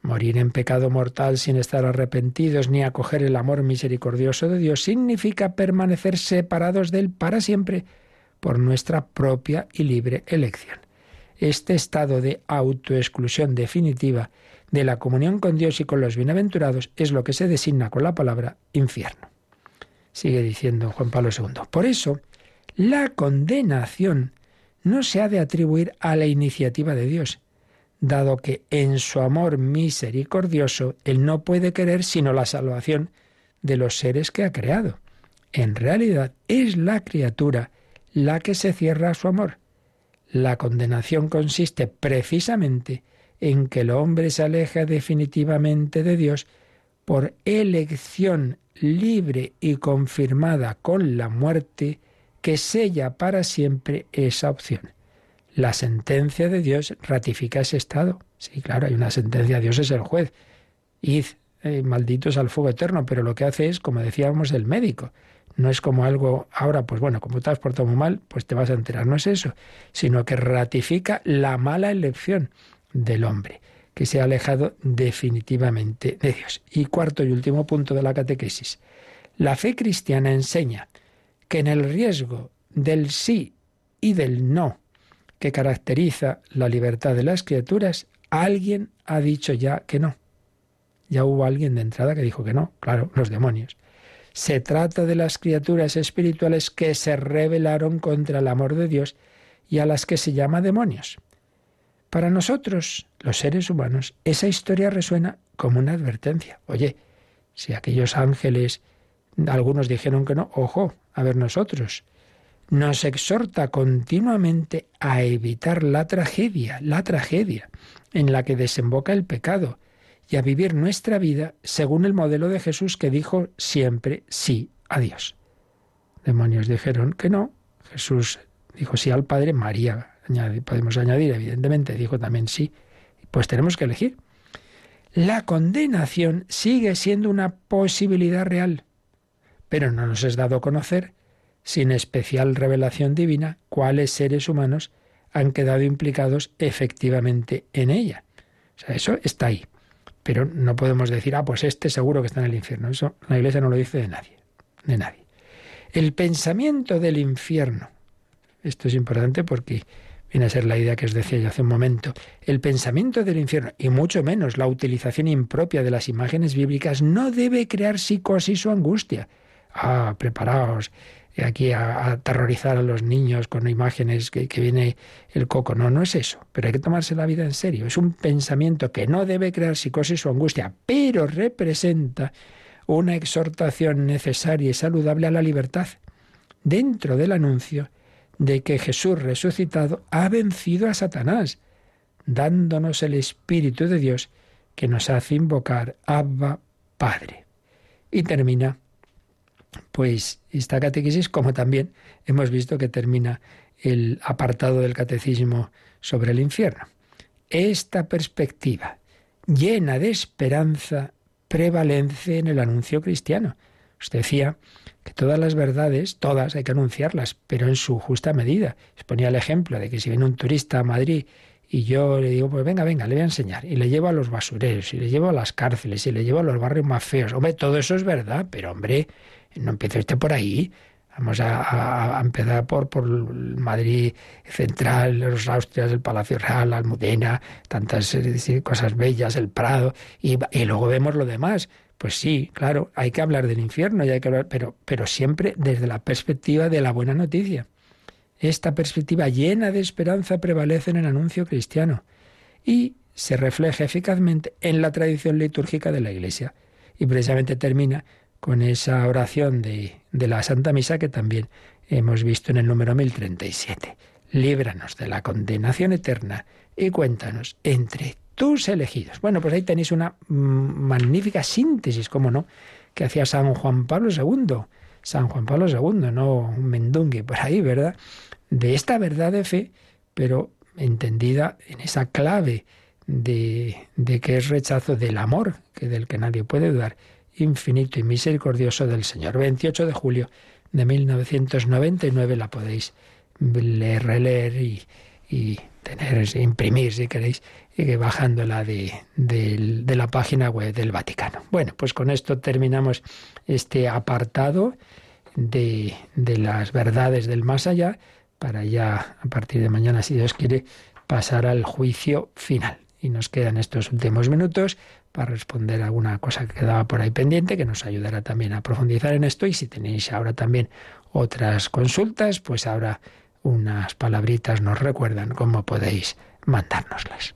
Morir en pecado mortal sin estar arrepentidos ni acoger el amor misericordioso de Dios significa permanecer separados de Él para siempre por nuestra propia y libre elección. Este estado de autoexclusión definitiva de la comunión con Dios y con los bienaventurados es lo que se designa con la palabra infierno. Sigue diciendo Juan Pablo II. Por eso, la condenación no se ha de atribuir a la iniciativa de Dios, dado que en su amor misericordioso Él no puede querer sino la salvación de los seres que ha creado. En realidad es la criatura la que se cierra a su amor. La condenación consiste precisamente en que el hombre se aleja definitivamente de Dios por elección libre y confirmada con la muerte que sella para siempre esa opción. La sentencia de Dios ratifica ese estado. Sí, claro, hay una sentencia, Dios es el juez. Id, eh, malditos al fuego eterno, pero lo que hace es, como decíamos, el médico. No es como algo, ahora, pues bueno, como te has portado muy mal, pues te vas a enterar. No es eso, sino que ratifica la mala elección del hombre, que se ha alejado definitivamente de Dios. Y cuarto y último punto de la catequesis. La fe cristiana enseña que en el riesgo del sí y del no que caracteriza la libertad de las criaturas, alguien ha dicho ya que no. Ya hubo alguien de entrada que dijo que no, claro, los demonios. Se trata de las criaturas espirituales que se rebelaron contra el amor de Dios y a las que se llama demonios. Para nosotros, los seres humanos, esa historia resuena como una advertencia. Oye, si aquellos ángeles, algunos dijeron que no, ojo, a ver nosotros. Nos exhorta continuamente a evitar la tragedia, la tragedia en la que desemboca el pecado, y a vivir nuestra vida según el modelo de Jesús que dijo siempre sí a Dios. Demonios dijeron que no, Jesús dijo sí al Padre, María, podemos añadir, evidentemente, dijo también sí, pues tenemos que elegir. La condenación sigue siendo una posibilidad real pero no nos es dado conocer, sin especial revelación divina, cuáles seres humanos han quedado implicados efectivamente en ella. O sea, eso está ahí. Pero no podemos decir, ah, pues este seguro que está en el infierno. Eso la Iglesia no lo dice de nadie. De nadie. El pensamiento del infierno. Esto es importante porque viene a ser la idea que os decía yo hace un momento. El pensamiento del infierno, y mucho menos la utilización impropia de las imágenes bíblicas, no debe crear psicosis o angustia. Ah, preparaos aquí a, aterrorizar a los niños con imágenes que, que, viene el coco. No, no es eso. Pero hay que tomarse la vida en serio. Es un pensamiento que no debe crear psicosis o angustia, pero representa una exhortación necesaria y saludable a la libertad dentro del anuncio de que Jesús resucitado ha vencido a Satanás, dándonos el Espíritu de Dios que nos hace invocar Abba Padre. Y termina, pues, esta catequesis, como también hemos visto que termina el apartado del catecismo sobre el infierno. Esta perspectiva llena de esperanza prevalece en el anuncio cristiano. Usted decía que todas las verdades, todas hay que anunciarlas, pero en su justa medida. Les ponía el ejemplo de que si viene un turista a Madrid y yo le digo, pues venga, venga, le voy a enseñar, y le llevo a los basureros, y le llevo a las cárceles, y le llevo a los barrios más feos. Hombre, todo eso es verdad, pero hombre, no empiece usted por ahí. Vamos a, empezar por, por Madrid Central, los Austrias, el Palacio Real, la Almudena, tantas cosas bellas, el Prado, y luego vemos lo demás. Pues sí, claro, hay que hablar del infierno, y hay que hablar, pero, pero siempre desde la perspectiva de la buena noticia. Esta perspectiva llena de esperanza prevalece en el anuncio cristiano y se refleja eficazmente en la tradición litúrgica de la Iglesia. Y precisamente termina con esa oración de, de la Santa Misa que también hemos visto en el número 1037. Líbranos de la condenación eterna y cuéntanos entre tus elegidos. Bueno, pues ahí tenéis una mm, magnífica síntesis, ¿cómo no?, que hacía San Juan Pablo II. San Juan Pablo II, no un mendungue por ahí, ¿verdad? De esta verdad de fe, pero entendida en esa clave de, de que es rechazo del amor, que del que nadie puede dudar, infinito y misericordioso del Señor. 28 de julio de 1999 la podéis leer, releer y, y tener, imprimir si queréis, y bajándola de, de, la página web del Vaticano. Bueno, pues con esto terminamos este apartado de, de las verdades del más allá, para ya a partir de mañana, si Dios quiere, pasar al juicio final. Y nos quedan estos últimos minutos para responder alguna cosa que quedaba por ahí pendiente, que nos ayudará también a profundizar en esto. Y si tenéis ahora también otras consultas, pues ahora unas palabritas nos recuerdan cómo podéis mandárnoslas.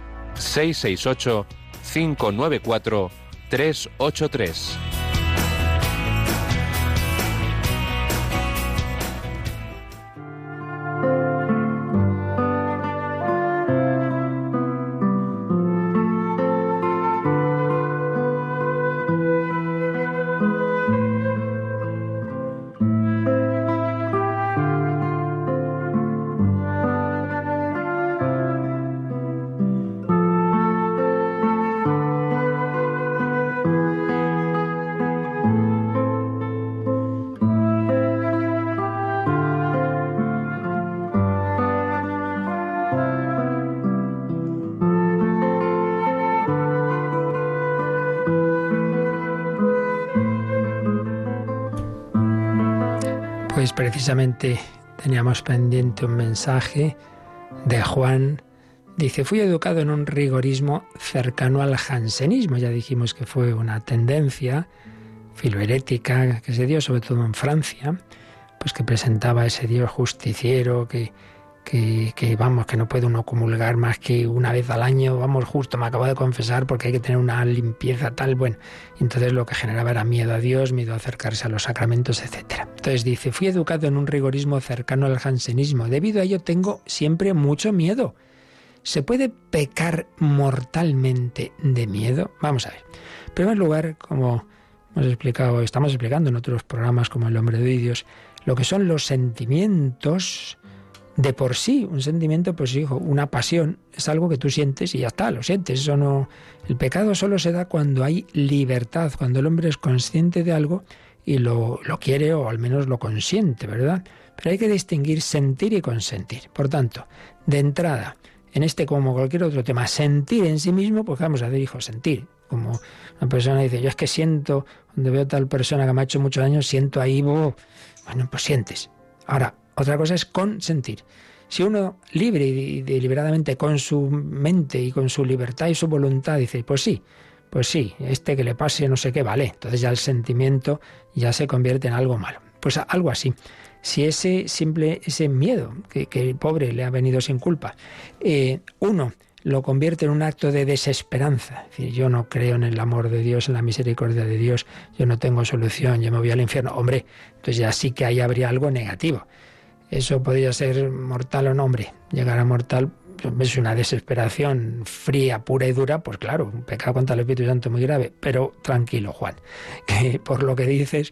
668 594 383 teníamos pendiente un mensaje de Juan. Dice, fui educado en un rigorismo cercano al jansenismo. Ya dijimos que fue una tendencia filoherética que se dio sobre todo en Francia, pues que presentaba ese Dios justiciero que que, vamos, que no puede uno comulgar más que una vez al año, vamos, justo me acabo de confesar porque hay que tener una limpieza tal, bueno, entonces lo que generaba era miedo a Dios, miedo a acercarse a los sacramentos, etc. Entonces dice, fui educado en un rigorismo cercano al jansenismo, debido a ello tengo siempre mucho miedo. ¿Se puede pecar mortalmente de miedo? Vamos a ver. En primer lugar, como hemos explicado, estamos explicando en otros programas como El hombre de Dios, lo que son los sentimientos de por sí, un sentimiento, pues hijo, una pasión, es algo que tú sientes y ya está, lo sientes. Eso no. El pecado solo se da cuando hay libertad, cuando el hombre es consciente de algo y lo, lo quiere o al menos lo consiente, ¿verdad? Pero hay que distinguir sentir y consentir. Por tanto, de entrada, en este como cualquier otro tema, sentir en sí mismo, pues vamos a decir, hijo, sentir. Como una persona dice, yo es que siento, cuando veo a tal persona que me ha hecho mucho daño, siento ahí, bueno, pues sientes. Ahora, otra cosa es consentir. Si uno libre y deliberadamente con su mente y con su libertad y su voluntad dice, pues sí, pues sí, este que le pase no sé qué, vale, entonces ya el sentimiento ya se convierte en algo malo. Pues algo así. Si ese simple, ese miedo que, el pobre le ha venido sin culpa, eh, uno lo convierte en un acto de desesperanza. Es decir, yo no creo en el amor de Dios, en la misericordia de Dios, yo no tengo solución, yo me voy al infierno. Hombre, entonces ya sí que ahí habría algo negativo eso podría ser mortal o no, hombre. Llegar a mortal es una desesperación fría, pura y dura, pues claro, un pecado contra el Espíritu Santo muy grave. Pero tranquilo, Juan, que por lo que dices,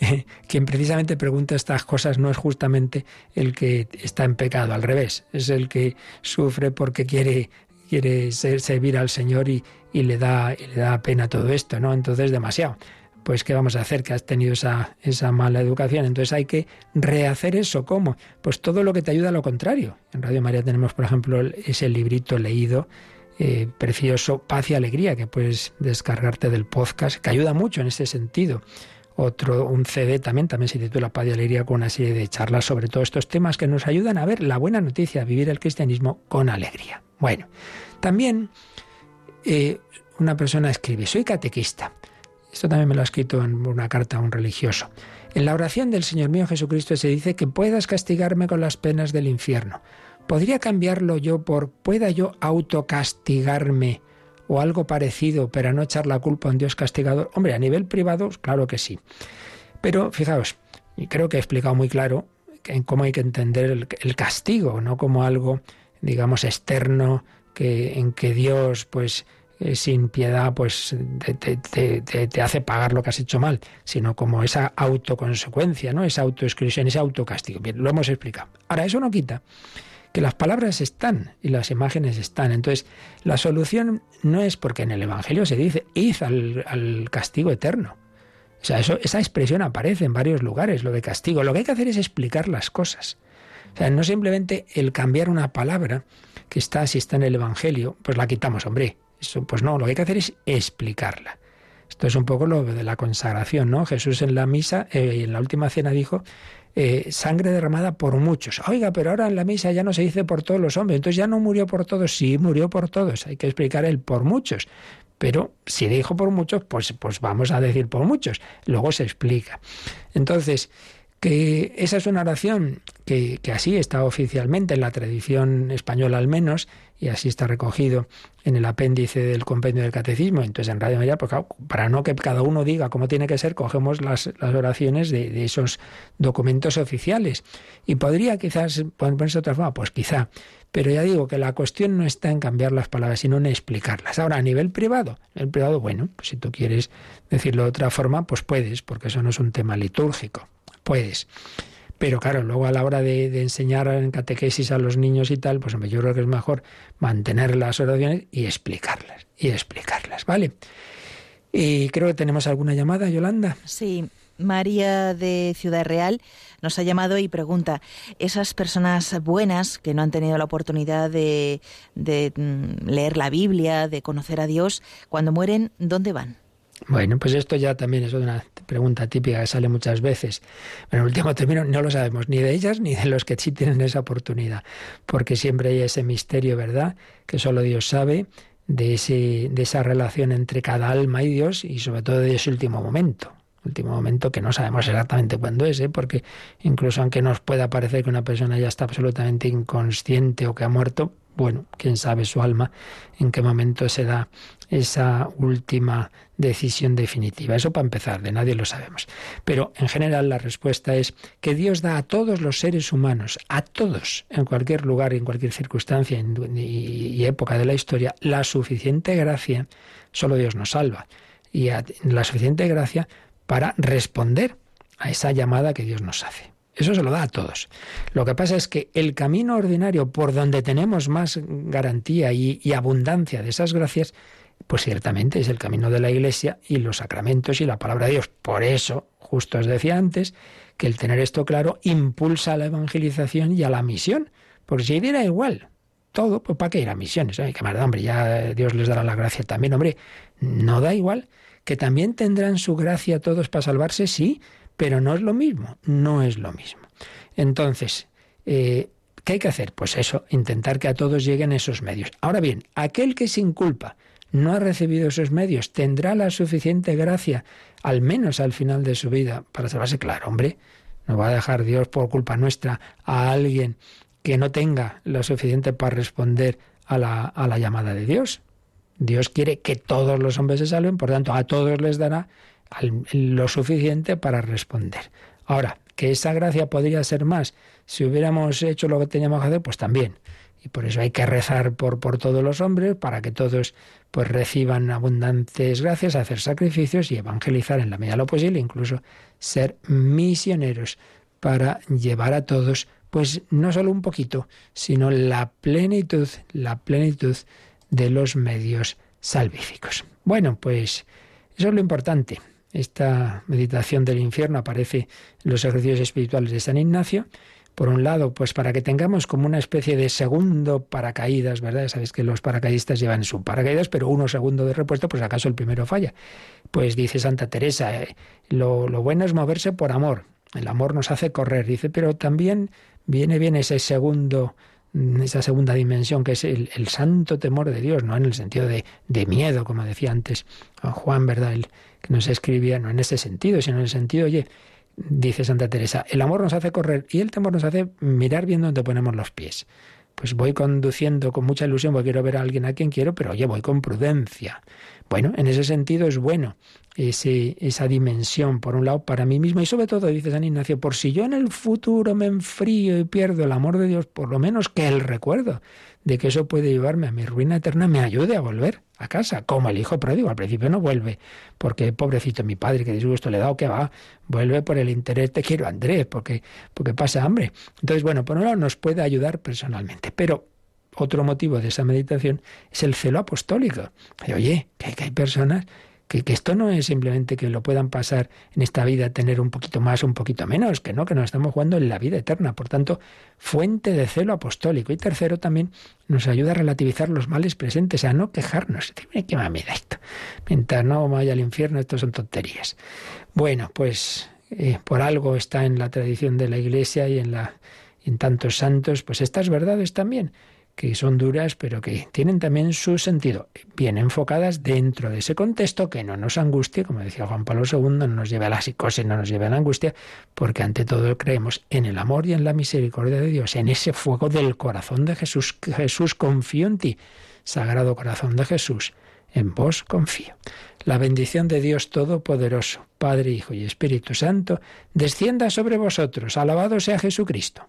quien precisamente pregunta estas cosas no es justamente el que está en pecado, al revés, es el que sufre porque quiere quiere servir al Señor y, y le da y le da pena todo esto, ¿no? Entonces demasiado pues ¿qué vamos a hacer? Que has tenido esa, mala educación. Entonces hay que rehacer eso. ¿Cómo? Pues todo lo que te ayuda a lo contrario. En Radio María tenemos, por ejemplo, ese librito leído, eh, precioso, Paz y Alegría, que puedes descargarte del podcast, que ayuda mucho en ese sentido. Otro, un CD también, también se titula Paz y Alegría, con una serie de charlas sobre todos estos temas que nos ayudan a ver la buena noticia, vivir el cristianismo con alegría. Bueno, también eh, una persona escribe, soy catequista esto también me lo ha escrito en una carta a un religioso. En la oración del Señor mío Jesucristo se dice que puedas castigarme con las penas del infierno. ¿Podría cambiarlo yo por pueda yo autocastigarme o algo parecido para no echar la culpa a un Dios castigador? Hombre, a nivel privado, claro que sí. Pero fijaos, y creo que he explicado muy claro en cómo hay que entender el, el castigo, no como algo, digamos, externo, que, en que Dios, pues, eh, sin piedad pues te, hace pagar lo que has hecho mal, sino como esa autoconsecuencia, ¿no? esa autoexclusión, ese autocastigo. Bien, lo hemos explicado. Ahora, eso no quita que las palabras están y las imágenes están. Entonces, la solución no es porque en el Evangelio se dice, id al, castigo eterno. O sea, eso, esa expresión aparece en varios lugares, lo de castigo. Lo que hay que hacer es explicar las cosas. O sea, no simplemente el cambiar una palabra que está, si está en el Evangelio, pues la quitamos, hombre pues no, lo que hay que hacer es explicarla. Esto es un poco lo de la consagración, ¿no? Jesús en la misa, eh, en la última cena dijo, eh, sangre derramada por muchos. Oiga, pero ahora en la misa ya no se dice por todos los hombres, entonces ya no murió por todos, sí, murió por todos, hay que explicar el por muchos. Pero si dijo por muchos, pues, pues vamos a decir por muchos. Luego se explica. Entonces, que esa es una oración que, así está oficialmente en la tradición española al menos, y así está recogido en el apéndice del compendio del catecismo. Entonces en Radio María, pues para no que cada uno diga cómo tiene que ser, cogemos las, oraciones de, esos documentos oficiales. Y podría quizás ponerse de otra forma, pues quizá. Pero ya digo que la cuestión no está en cambiar las palabras, sino en explicarlas. Ahora, a nivel privado, el privado, bueno, pues si tú quieres decirlo de otra forma, pues puedes, porque eso no es un tema litúrgico. Puedes. Pero claro, luego a la hora de, enseñar en catequesis a los niños y tal, pues yo creo que es mejor mantener las oraciones y explicarlas, y explicarlas, ¿vale? Y creo que tenemos alguna llamada, Yolanda. Sí, María de Ciudad Real nos ha llamado y pregunta, esas personas buenas que no han tenido la oportunidad de, de mm, leer la Biblia, de conocer a Dios, cuando mueren, ¿dónde van? Bueno, pues esto ya también es una pregunta típica que sale muchas veces. Pero en último término no lo sabemos ni de ellas ni de los que sí tienen esa oportunidad, porque siempre hay ese misterio, ¿verdad? Que solo Dios sabe de, ese, de esa relación entre cada alma y Dios y sobre todo de ese último momento. Último momento que no sabemos exactamente cuándo es, ¿eh? porque incluso aunque nos pueda parecer que una persona ya está absolutamente inconsciente o que ha muerto, bueno, quién sabe su alma en qué momento se da esa última decisión definitiva. Eso para empezar, de nadie lo sabemos. Pero en general la respuesta es que Dios da a todos los seres humanos, a todos, en cualquier lugar y en cualquier circunstancia y época de la historia, la suficiente gracia, solo Dios nos salva, y la suficiente gracia para responder a esa llamada que Dios nos hace. Eso se lo da a todos. Lo que pasa es que el camino ordinario por donde tenemos más garantía y, abundancia de esas gracias, pues ciertamente es el camino de la Iglesia y los sacramentos y la palabra de Dios. Por eso, justo os decía antes, que el tener esto claro impulsa a la evangelización y a la misión. Porque si diera igual todo, pues ¿para qué ir a misiones? Ay, maldad, hombre, ya Dios les dará la gracia también, hombre. No da igual. Que también tendrán su gracia todos para salvarse, sí, pero no es lo mismo, no es lo mismo. Entonces, eh, ¿qué hay que hacer? Pues eso, intentar que a todos lleguen esos medios. Ahora bien, aquel que sin culpa no ha recibido esos medios, tendrá la suficiente gracia, al menos al final de su vida, para salvarse. Claro, hombre, no va a dejar Dios por culpa nuestra a alguien que no tenga lo suficiente para responder a la, a la llamada de Dios. Dios quiere que todos los hombres se salven, por tanto, a todos les dará lo suficiente para responder. Ahora, que esa gracia podría ser más si hubiéramos hecho lo que teníamos que hacer, pues también. Y por eso hay que rezar por, por todos los hombres, para que todos pues reciban abundantes gracias, hacer sacrificios y evangelizar en la medida de lo posible, incluso ser misioneros para llevar a todos, pues no solo un poquito, sino la plenitud, la plenitud de los medios salvíficos. Bueno, pues eso es lo importante. Esta meditación del infierno aparece en los ejercicios espirituales de San Ignacio. Por un lado, pues para que tengamos como una especie de segundo paracaídas, ¿verdad? Sabéis que los paracaidistas llevan su paracaídas, pero uno segundo de repuesto, pues acaso el primero falla. Pues dice Santa Teresa, eh, lo, bueno es moverse por amor. El amor nos hace correr, dice, pero también viene bien ese segundo esa segunda dimensión que es el, santo temor de Dios, no en el sentido de, de, miedo, como decía antes Juan, ¿verdad? El que nos escribía, no en ese sentido, sino en el sentido, oye, dice Santa Teresa, el amor nos hace correr y el temor nos hace mirar bien dónde ponemos los pies. Pues voy conduciendo con mucha ilusión porque quiero ver a alguien a quien quiero, pero oye, voy con prudencia. Bueno, en ese sentido es bueno esa dimensión, por un lado, para mí mismo y sobre todo, dice San Ignacio, por si yo en el futuro me enfrío y pierdo el amor de Dios, por lo menos que el recuerdo de que eso puede llevarme a mi ruina eterna me ayude a volver a casa, como el hijo pródigo. Al principio no vuelve, porque pobrecito mi padre, que disgusto le he dado, que va, vuelve por el interés, te quiero Andrés, porque, porque pasa hambre. Entonces, bueno, por un lado nos puede ayudar personalmente, pero otro motivo de esa meditación es el celo apostólico. oye, que hay personas que, esto no es simplemente que lo puedan pasar en esta vida, tener un poquito más, un poquito menos, que no, que nos estamos jugando en la vida eterna. Por tanto, fuente de celo apostólico. Y tercero, también nos ayuda a relativizar los males presentes, a no quejarnos. Qué me da esto. Mientras no vaya al infierno, esto son tonterías. Bueno, pues eh, por algo está en la tradición de la Iglesia y en, la, en tantos santos, pues estas verdades también que son duras, pero que tienen también su sentido, bien enfocadas dentro de ese contexto, que no nos angustie, como decía Juan Pablo II, no nos lleve a la psicosis, no nos lleve a la angustia, porque ante todo creemos en el amor y en la misericordia de Dios, en ese fuego del corazón de Jesús. Jesús confío en ti, Sagrado Corazón de Jesús, en vos confío. La bendición de Dios Todopoderoso, Padre, Hijo y Espíritu Santo, descienda sobre vosotros. Alabado sea Jesucristo.